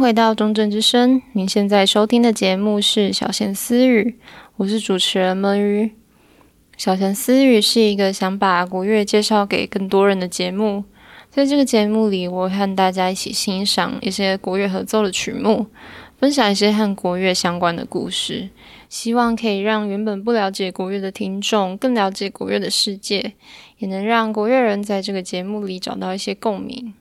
回到中正之声。您现在收听的节目是小闲私语，我是主持人闷鱼。小闲私语是一个想把国乐介绍给更多人的节目。在这个节目里，我会和大家一起欣赏一些国乐合奏的曲目，分享一些和国乐相关的故事，希望可以让原本不了解国乐的听众更了解国乐的世界，也能让国乐人在这个节目里找到一些共鸣。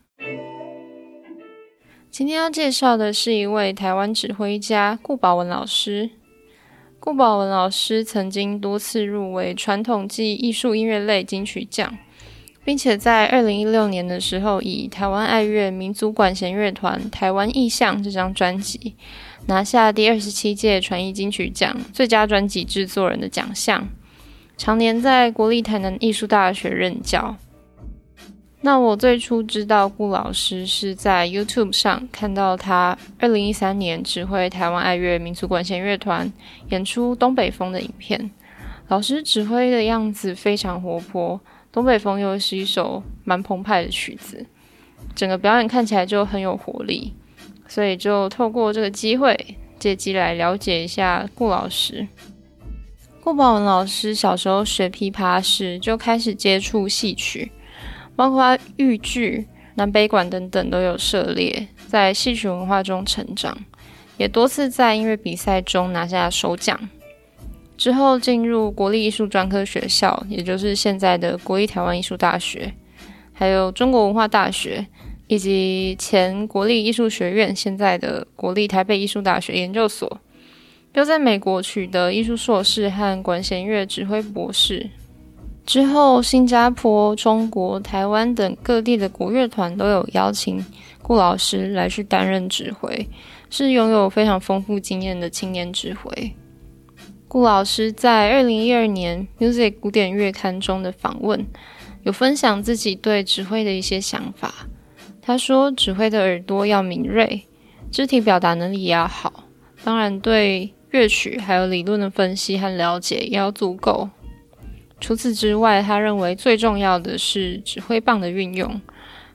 今天要介绍的是一位台湾指挥家顾宝文老师。顾宝文老师曾经多次入围传统暨艺术音乐类金曲奖，并且在二零一六年的时候，以台湾爱乐民族管弦乐团《台湾意象》这张专辑拿下第二十七届传艺金曲奖最佳专辑制作人的奖项。常年在国立台南艺术大学任教。那我最初知道顾老师是在 YouTube 上看到他二零一三年指挥台湾爱乐民族管弦乐团演出《东北风》的影片。老师指挥的样子非常活泼，《东北风》又是一首蛮澎湃的曲子，整个表演看起来就很有活力，所以就透过这个机会借机来了解一下顾老师。顾宝文老师小时候学琵琶时就开始接触戏曲。包括豫剧、南北管等等都有涉猎，在戏曲文化中成长，也多次在音乐比赛中拿下首奖。之后进入国立艺术专科学校，也就是现在的国立台湾艺术大学，还有中国文化大学，以及前国立艺术学院（现在的国立台北艺术大学研究所），又在美国取得艺术硕士和管弦乐指挥博士。之后，新加坡、中国、台湾等各地的国乐团都有邀请顾老师来去担任指挥，是拥有非常丰富经验的青年指挥。顾老师在二零一二年《Music 古典乐刊》中的访问，有分享自己对指挥的一些想法。他说，指挥的耳朵要敏锐，肢体表达能力也要好，当然对乐曲还有理论的分析和了解也要足够。除此之外，他认为最重要的是指挥棒的运用。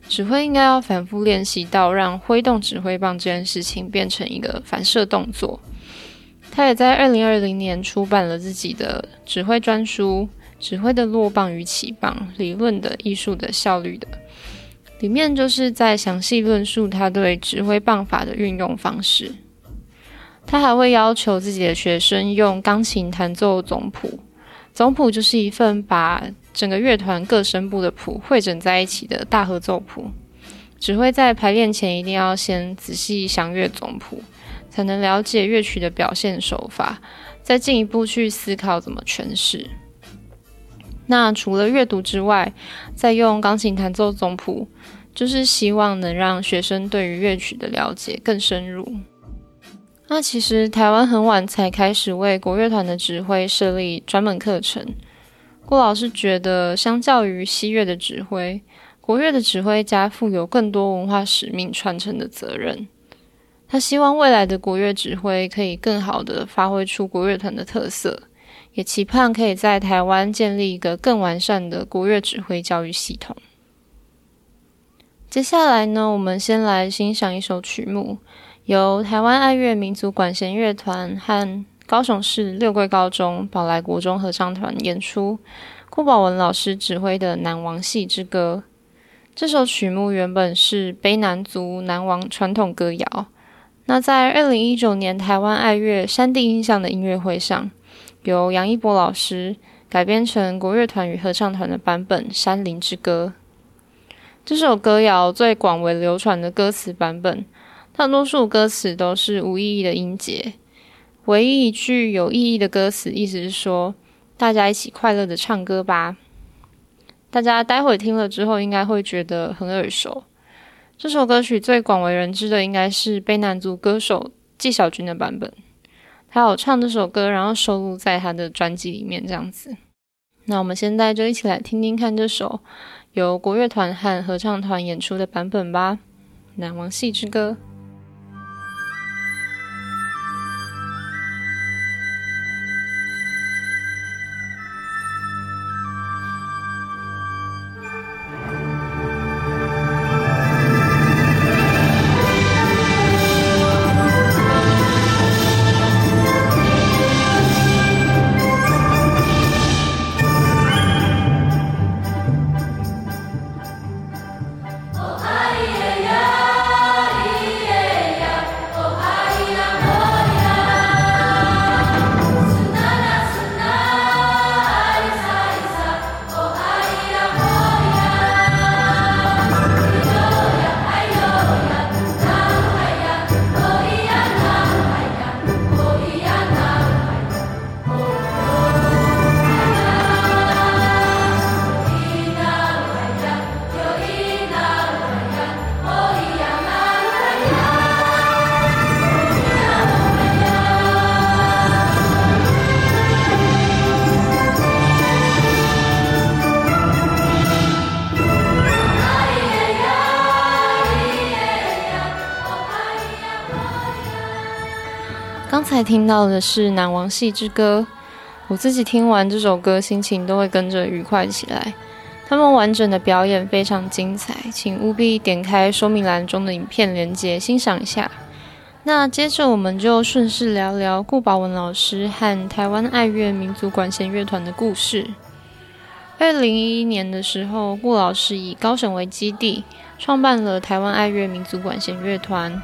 指挥应该要反复练习到让挥动指挥棒这件事情变成一个反射动作。他也在二零二零年出版了自己的指挥专书《指挥的落棒与起棒：理论的、艺术的、效率的》，里面就是在详细论述他对指挥棒法的运用方式。他还会要求自己的学生用钢琴弹奏总谱。总谱就是一份把整个乐团各声部的谱汇整在一起的大合奏谱。指挥在排练前一定要先仔细详阅总谱，才能了解乐曲的表现手法，再进一步去思考怎么诠释。那除了阅读之外，再用钢琴弹奏总谱，就是希望能让学生对于乐曲的了解更深入。那其实台湾很晚才开始为国乐团的指挥设立专门课程。顾老师觉得，相较于西乐的指挥，国乐的指挥家负有更多文化使命传承的责任。他希望未来的国乐指挥可以更好地发挥出国乐团的特色，也期盼可以在台湾建立一个更完善的国乐指挥教育系统。接下来呢，我们先来欣赏一首曲目。由台湾爱乐民族管弦乐团和高雄市六桂高中宝来国中合唱团演出，顾宝文老师指挥的《南王戏之歌》。这首曲目原本是卑南族南王传统歌谣，那在二零一九年台湾爱乐山地音像的音乐会上，由杨一博老师改编成国乐团与合唱团的版本《山林之歌》。这首歌谣最广为流传的歌词版本。大多数歌词都是无意义的音节，唯一一句有意义的歌词，意思是说大家一起快乐的唱歌吧。大家待会听了之后，应该会觉得很耳熟。这首歌曲最广为人知的，应该是被男足歌手纪晓君的版本。他有唱这首歌，然后收录在他的专辑里面，这样子。那我们现在就一起来听听看这首由国乐团和合唱团演出的版本吧，《南王戏之歌》。才听到的是《南王戏之歌》，我自己听完这首歌，心情都会跟着愉快起来。他们完整的表演非常精彩，请务必点开说明栏中的影片连接欣赏一下。那接着我们就顺势聊聊顾宝文老师和台湾爱乐民族管弦乐团的故事。二零一一年的时候，顾老师以高雄为基地，创办了台湾爱乐民族管弦乐团。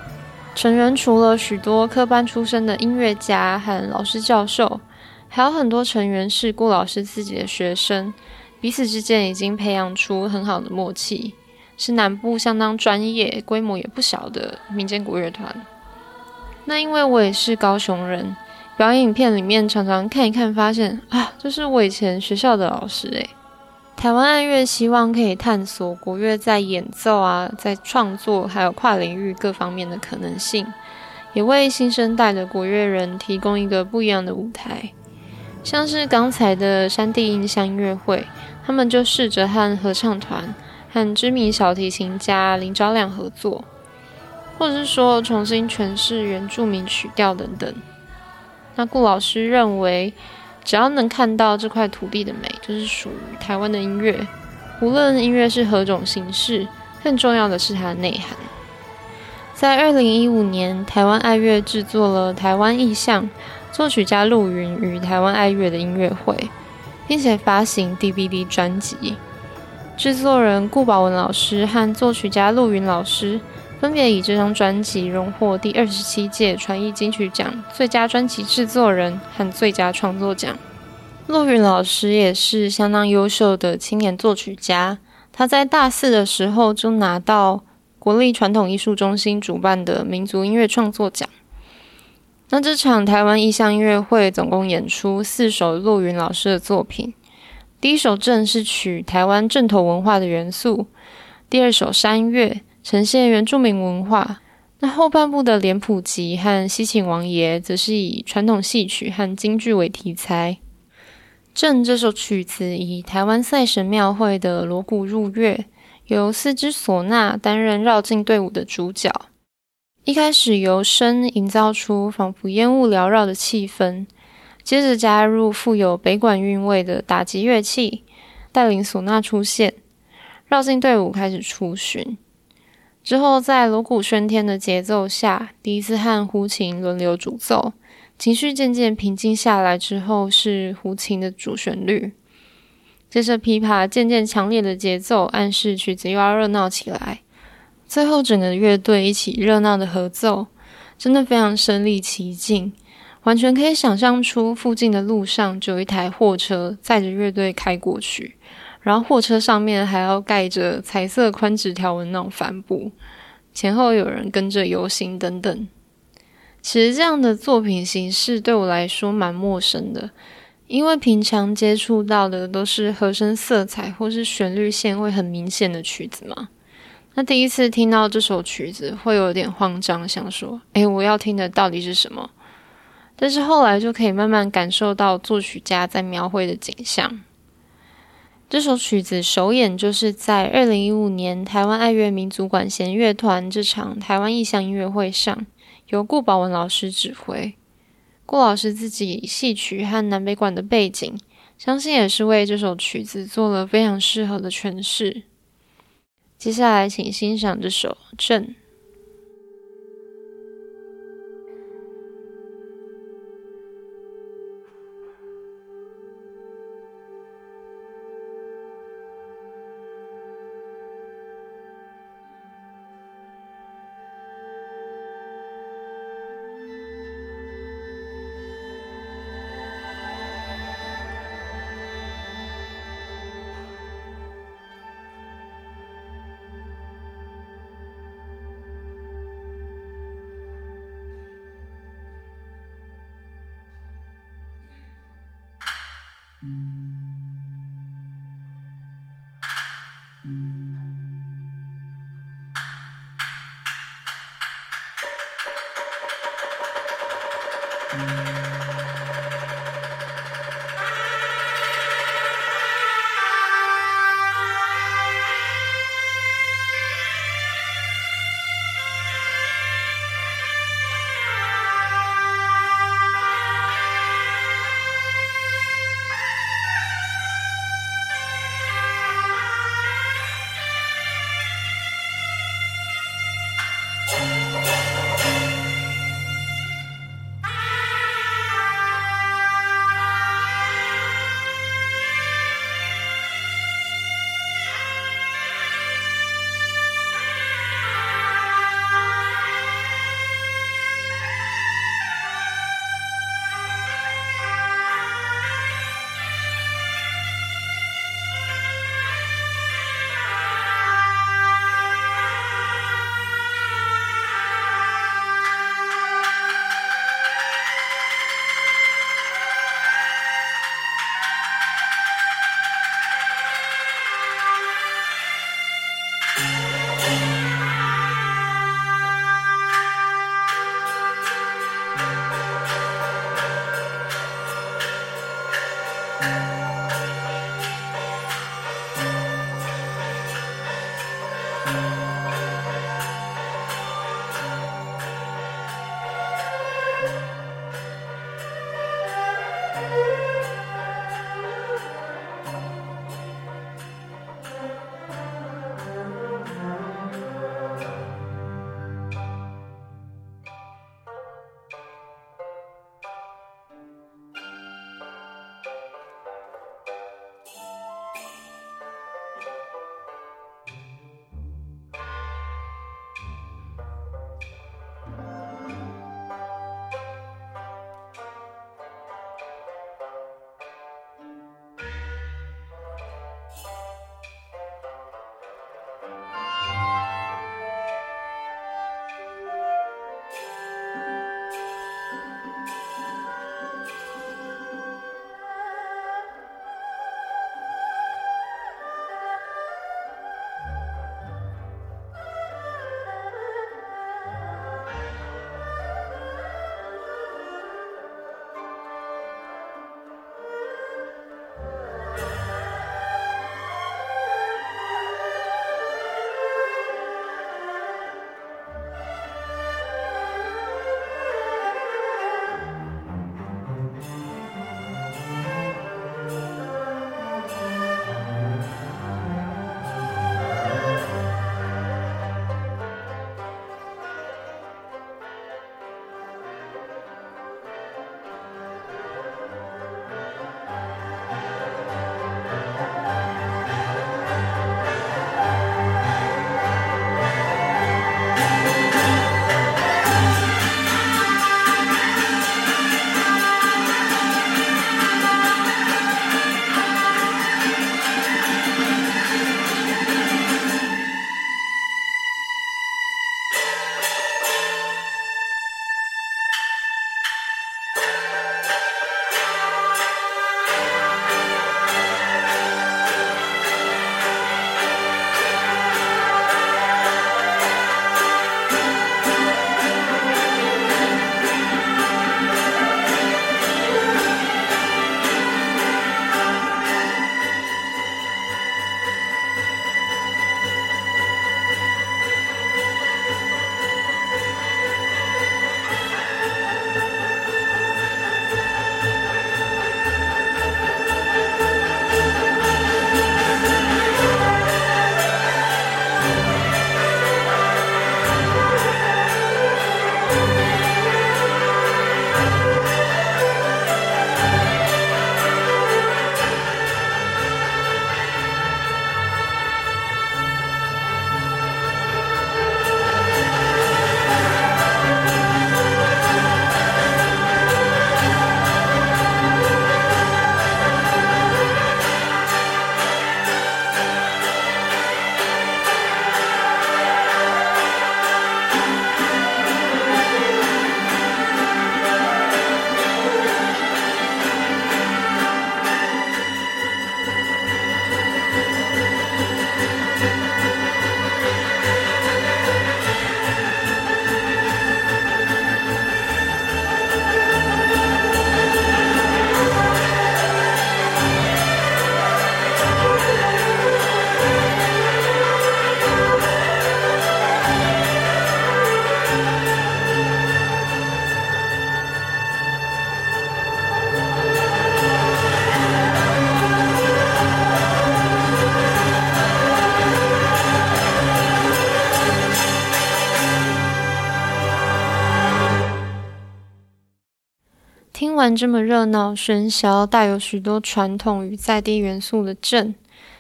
成员除了许多科班出身的音乐家和老师教授，还有很多成员是顾老师自己的学生，彼此之间已经培养出很好的默契，是南部相当专业、规模也不小的民间鼓乐团。那因为我也是高雄人，表演影片里面常常看一看，发现啊，这是我以前学校的老师诶。台湾爱乐希望可以探索国乐在演奏啊，在创作还有跨领域各方面的可能性，也为新生代的国乐人提供一个不一样的舞台。像是刚才的山地音像音乐会，他们就试着和合唱团和知名小提琴家林昭亮合作，或者是说重新诠释原住民曲调等等。那顾老师认为，只要能看到这块土地的美，就是属于台湾的音乐。无论音乐是何种形式，更重要的是它的内涵。在二零一五年，台湾爱乐制作了《台湾意象》，作曲家陆云与台湾爱乐的音乐会，并且发行 DVD 专辑。制作人顾宝文老师和作曲家陆云老师。分别以这张专辑荣获第二十七届传艺金曲奖最佳专辑制作人和最佳创作奖。陆云老师也是相当优秀的青年作曲家，他在大四的时候就拿到国立传统艺术中心主办的民族音乐创作奖。那这场台湾意象音乐会总共演出四首陆云老师的作品，第一首正是取台湾阵头文化的元素，第二首山月。呈现原住民文化，那后半部的脸谱集和西秦王爷则是以传统戏曲和京剧为题材。正这首曲子以台湾赛神庙会的锣鼓入乐，由四支唢呐担任绕境队伍的主角。一开始由声营造出仿佛烟雾缭绕的气氛，接着加入富有北管韵味的打击乐器，带领唢呐出现，绕境队伍开始出巡。之后，在锣鼓喧天的节奏下，笛子和胡琴轮流主奏，情绪渐渐平静下来之后，是胡琴的主旋律。接着，琵琶渐渐强烈的节奏暗示曲子又要热闹起来。最后，整个乐队一起热闹的合奏，真的非常身临其境，完全可以想象出附近的路上就有一台货车载着乐队开过去。然后货车上面还要盖着彩色宽纸条纹那种帆布，前后有人跟着游行等等。其实这样的作品形式对我来说蛮陌生的，因为平常接触到的都是和声色彩或是旋律线会很明显的曲子嘛。那第一次听到这首曲子会有点慌张，想说：“诶，我要听的到底是什么？”但是后来就可以慢慢感受到作曲家在描绘的景象。这首曲子首演就是在二零一五年台湾爱乐民族管弦乐团这场台湾意象音乐会上，由顾宝文老师指挥。顾老师自己戏曲和南北管的背景，相信也是为这首曲子做了非常适合的诠释。接下来，请欣赏这首《正》。听完这么热闹喧嚣、带有许多传统与在地元素的镇，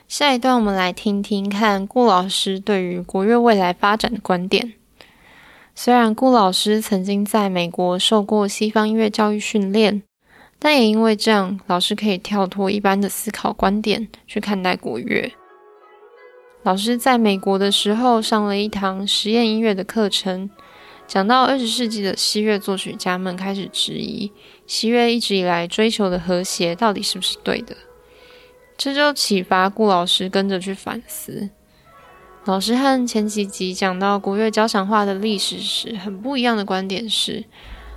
下一段我们来听听看顾老师对于国乐未来发展的观点。虽然顾老师曾经在美国受过西方音乐教育训练，但也因为这样，老师可以跳脱一般的思考观点去看待国乐。老师在美国的时候上了一堂实验音乐的课程，讲到二十世纪的西乐作曲家们开始质疑西乐一直以来追求的和谐到底是不是对的，这就启发顾老师跟着去反思。老师和前几集讲到国乐交响化的历史时，很不一样的观点是，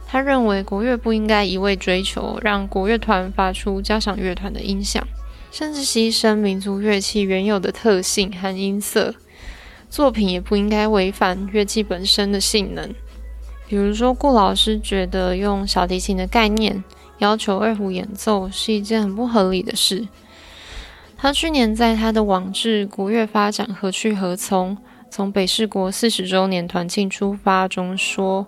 他认为国乐不应该一味追求让国乐团发出交响乐团的音响，甚至牺牲民族乐器原有的特性和音色。作品也不应该违反乐器本身的性能。比如说，顾老师觉得用小提琴的概念要求二胡演奏是一件很不合理的事。他去年在他的网志《国乐发展何去何从？从北市国四十周年团庆出发》中说，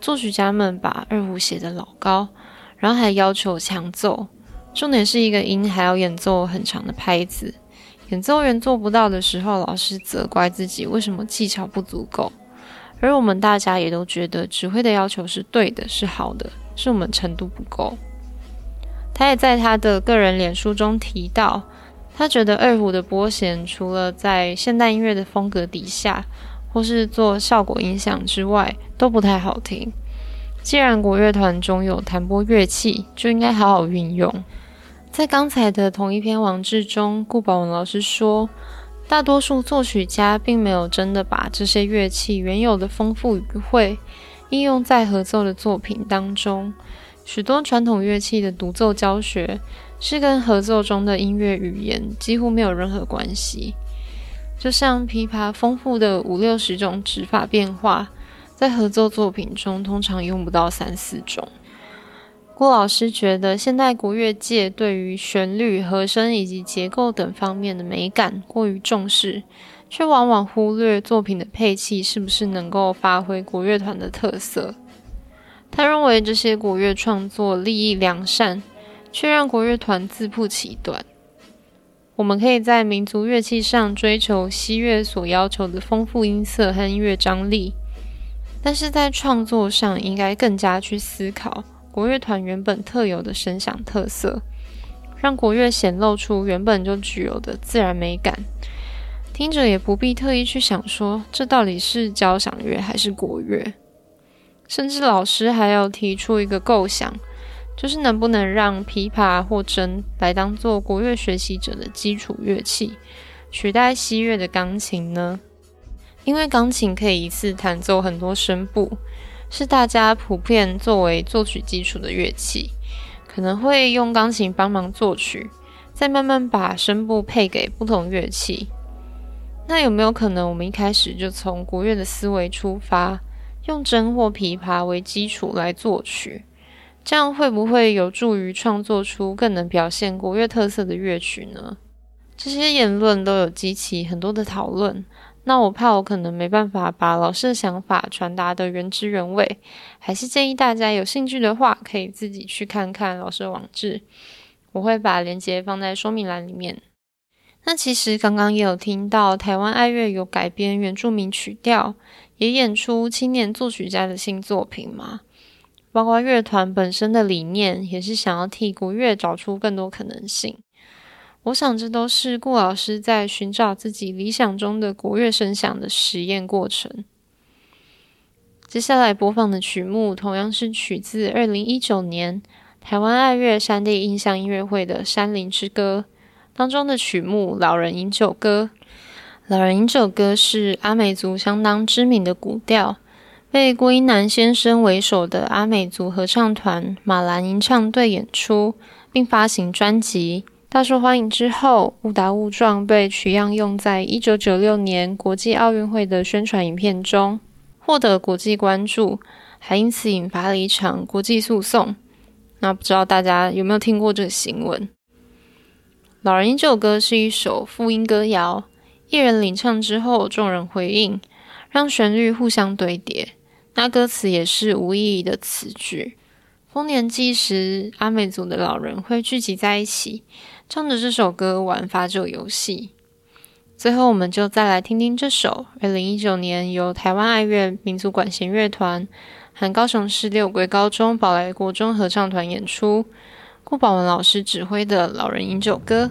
作曲家们把二胡写得老高，然后还要求强奏，重点是一个音还要演奏很长的拍子。演奏员做不到的时候，老师责怪自己为什么技巧不足够，而我们大家也都觉得指挥的要求是对的，是好的，是我们程度不够。他也在他的个人脸书中提到。他觉得二胡的拨弦除了在现代音乐的风格底下，或是做效果音响之外，都不太好听。既然国乐团中有弹拨乐器，就应该好好运用。在刚才的同一篇网志中，顾宝文老师说，大多数作曲家并没有真的把这些乐器原有的丰富语汇应用在合奏的作品当中。许多传统乐器的独奏教学，是跟合奏中的音乐语言几乎没有任何关系。就像琵琶丰富的五六十种指法变化，在合奏作品中通常用不到三四种。郭老师觉得，现代国乐界对于旋律、和声以及结构等方面的美感过于重视，却往往忽略作品的配器是不是能够发挥国乐团的特色。他认为这些国乐创作立意良善。却让国乐团自曝其短。我们可以在民族乐器上追求西乐所要求的丰富音色和音乐张力，但是在创作上应该更加去思考国乐团原本特有的声响特色，让国乐显露出原本就具有的自然美感。听者也不必特意去想说这到底是交响乐还是国乐，甚至老师还要提出一个构想。就是能不能让琵琶或筝来当做国乐学习者的基础乐器，取代西乐的钢琴呢？因为钢琴可以一次弹奏很多声部，是大家普遍作为作曲基础的乐器，可能会用钢琴帮忙作曲，再慢慢把声部配给不同乐器。那有没有可能我们一开始就从国乐的思维出发，用筝或琵琶为基础来作曲？这样会不会有助于创作出更能表现国乐特色的乐曲呢？这些言论都有激起很多的讨论。那我怕我可能没办法把老师的想法传达的原汁原味，还是建议大家有兴趣的话，可以自己去看看老师的网志。我会把链接放在说明栏里面。那其实刚刚也有听到台湾爱乐有改编原住民曲调，也演出青年作曲家的新作品嘛？包括乐团本身的理念，也是想要替古乐找出更多可能性。我想，这都是顾老师在寻找自己理想中的国乐声响的实验过程。接下来播放的曲目，同样是取自二零一九年台湾爱乐山地印象音乐会的《山林之歌》当中的曲目《老人饮酒歌》。《老人饮酒歌》是阿美族相当知名的古调。被郭英男先生为首的阿美族合唱团马兰吟唱队演出，并发行专辑，大受欢迎之后，误打误撞被取样用在一九九六年国际奥运会的宣传影片中，获得国际关注，还因此引发了一场国际诉讼。那不知道大家有没有听过这个新闻？《老人这首歌》是一首复音歌谣，一人领唱之后，众人回应，让旋律互相堆叠。那歌词也是无意义的词句，中年祭时，阿美族的老人会聚集在一起，唱着这首歌玩罚酒游戏。最后，我们就再来听听这首二零一九年由台湾爱乐民族管弦乐团和高雄市六龟高中宝来国中合唱团演出，顾宝文老师指挥的《老人饮酒歌》。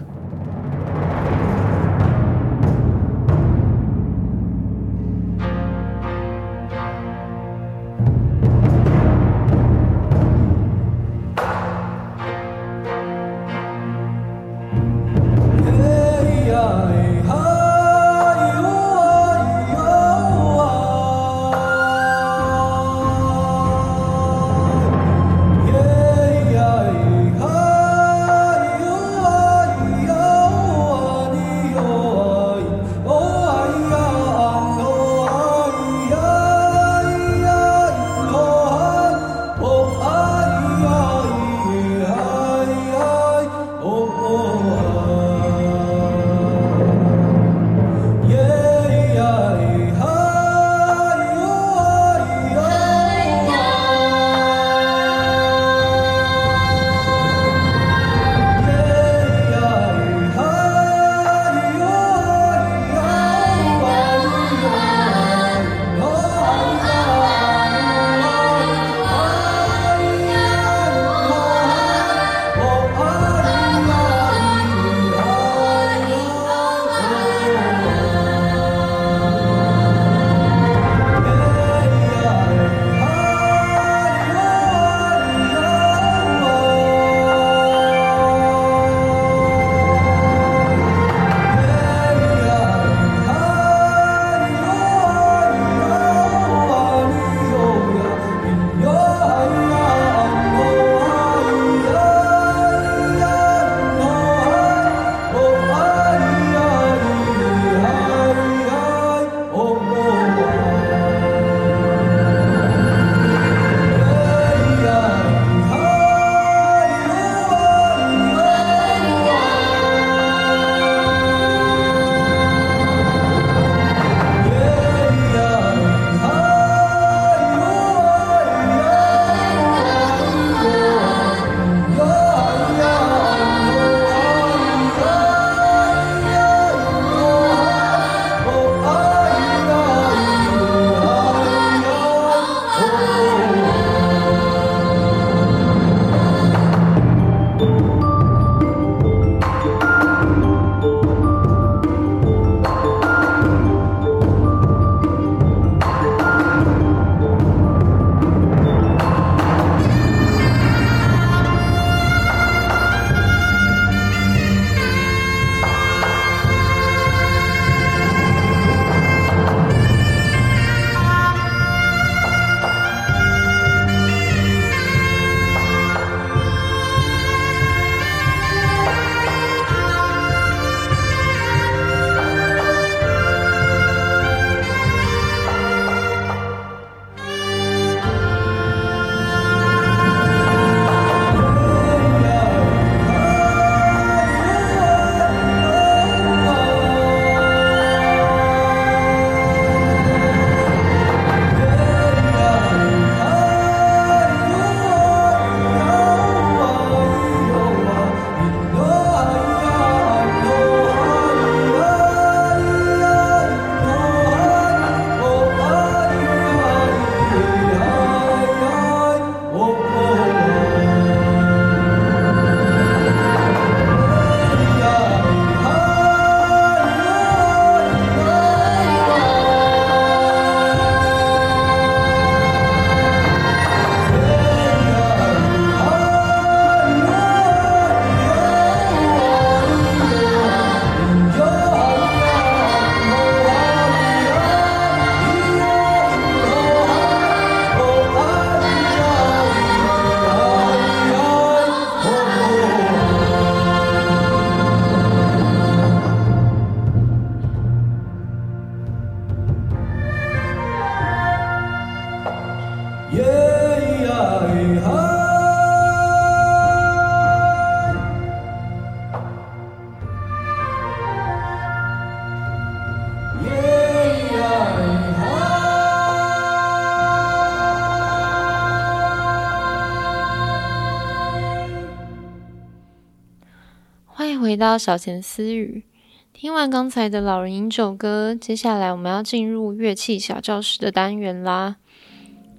回到小钱私语。听完刚才的老人饮酒歌，接下来我们要进入乐器小教室的单元啦。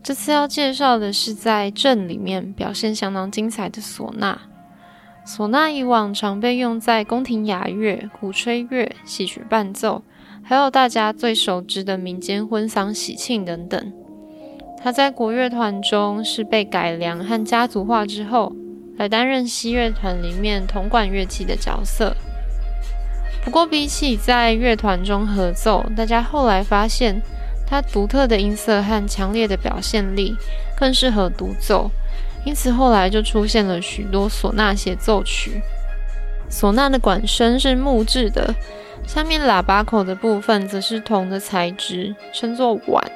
这次要介绍的是在镇里面表现相当精彩的唢呐。唢呐以往常被用在宫廷雅乐、鼓吹乐、戏曲伴奏，还有大家最熟知的民间婚丧喜庆等等。它在国乐团中是被改良和家族化之后，来担任西乐团里面铜管乐器的角色。不过，比起在乐团中合奏，大家后来发现，它独特的音色和强烈的表现力更适合独奏，因此后来就出现了许多唢呐协奏曲。唢呐的管身是木质的，下面喇叭口的部分则是铜的材质，称作碗，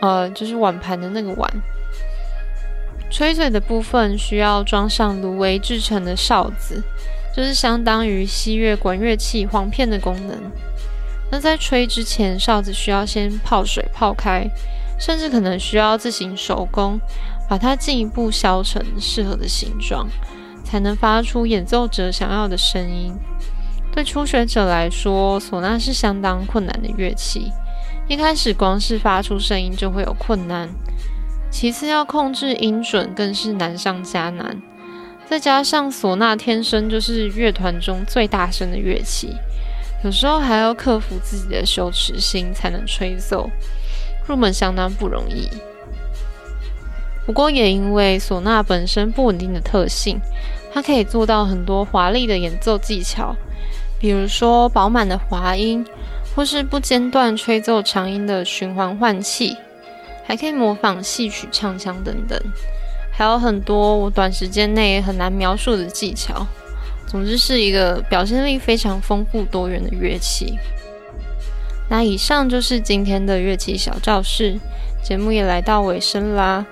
呃，就是碗盘的那个碗。吹嘴的部分需要装上芦苇制成的哨子，就是相当于西乐管乐器簧片的功能。那在吹之前，哨子需要先泡水泡开，甚至可能需要自行手工把它进一步削成适合的形状，才能发出演奏者想要的声音。对初学者来说，唢呐是相当困难的乐器，一开始光是发出声音就会有困难。其次，要控制音准更是难上加难。再加上唢呐天生就是乐团中最大声的乐器，有时候还要克服自己的羞耻心才能吹奏，入门相当不容易。不过，也因为唢呐本身不稳定的特性，它可以做到很多华丽的演奏技巧，比如说饱满的滑音，或是不间断吹奏长音的循环换气。还可以模仿戏曲唱腔等等，还有很多我短时间内很难描述的技巧。总之是一个表现力非常丰富多元的乐器。那以上就是今天的乐器小教室，节目也来到尾声啦。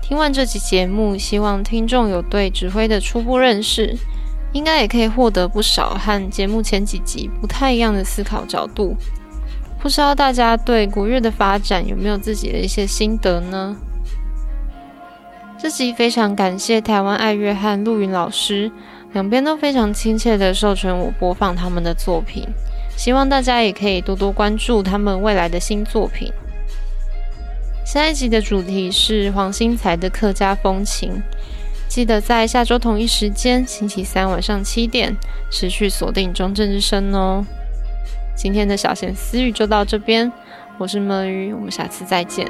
听完这期节目，希望听众有对指挥的初步认识，应该也可以获得不少和节目前几集不太一样的思考角度。不知道大家对国乐的发展有没有自己的一些心得呢？这集非常感谢台湾爱乐和陆云老师，两边都非常亲切的授权我播放他们的作品，希望大家也可以多多关注他们未来的新作品。下一集的主题是黄新才的客家风情，记得在下周同一时间，星期三晚上七点，持续锁定中正之声哦。今天的小闲私语就到这边，我是墨鱼，我们下次再见。